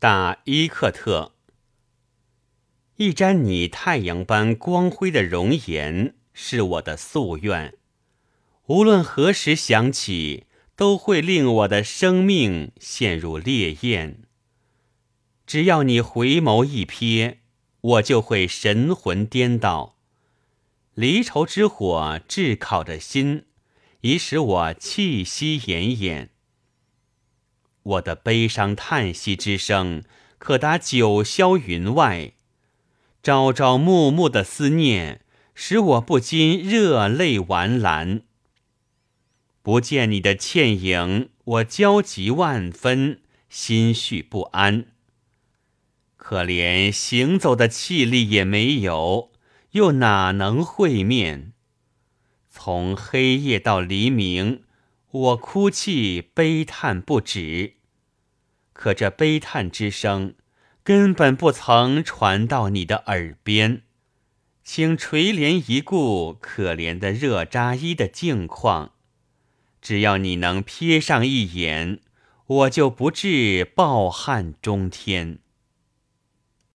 大伊克特，一沾你太阳般光辉的容颜，是我的夙愿。无论何时想起，都会令我的生命陷入烈焰。只要你回眸一瞥，我就会神魂颠倒。离愁之火炙烤着心，已使我气息奄奄。我的悲伤叹息之声，可达九霄云外；朝朝暮暮的思念，使我不禁热泪丸澜。不见你的倩影，我焦急万分，心绪不安。可怜行走的气力也没有，又哪能会面？从黑夜到黎明，我哭泣悲叹不止。可这悲叹之声，根本不曾传到你的耳边，请垂帘一顾可怜的热扎衣的境况。只要你能瞥上一眼，我就不至抱憾中天。